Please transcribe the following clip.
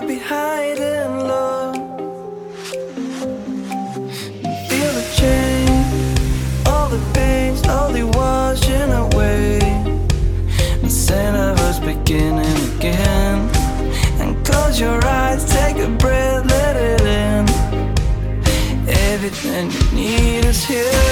could be hiding love. Feel the change, all the pain slowly washing away. The universe beginning again. And close your eyes, take a breath, let it in. Everything you need is here.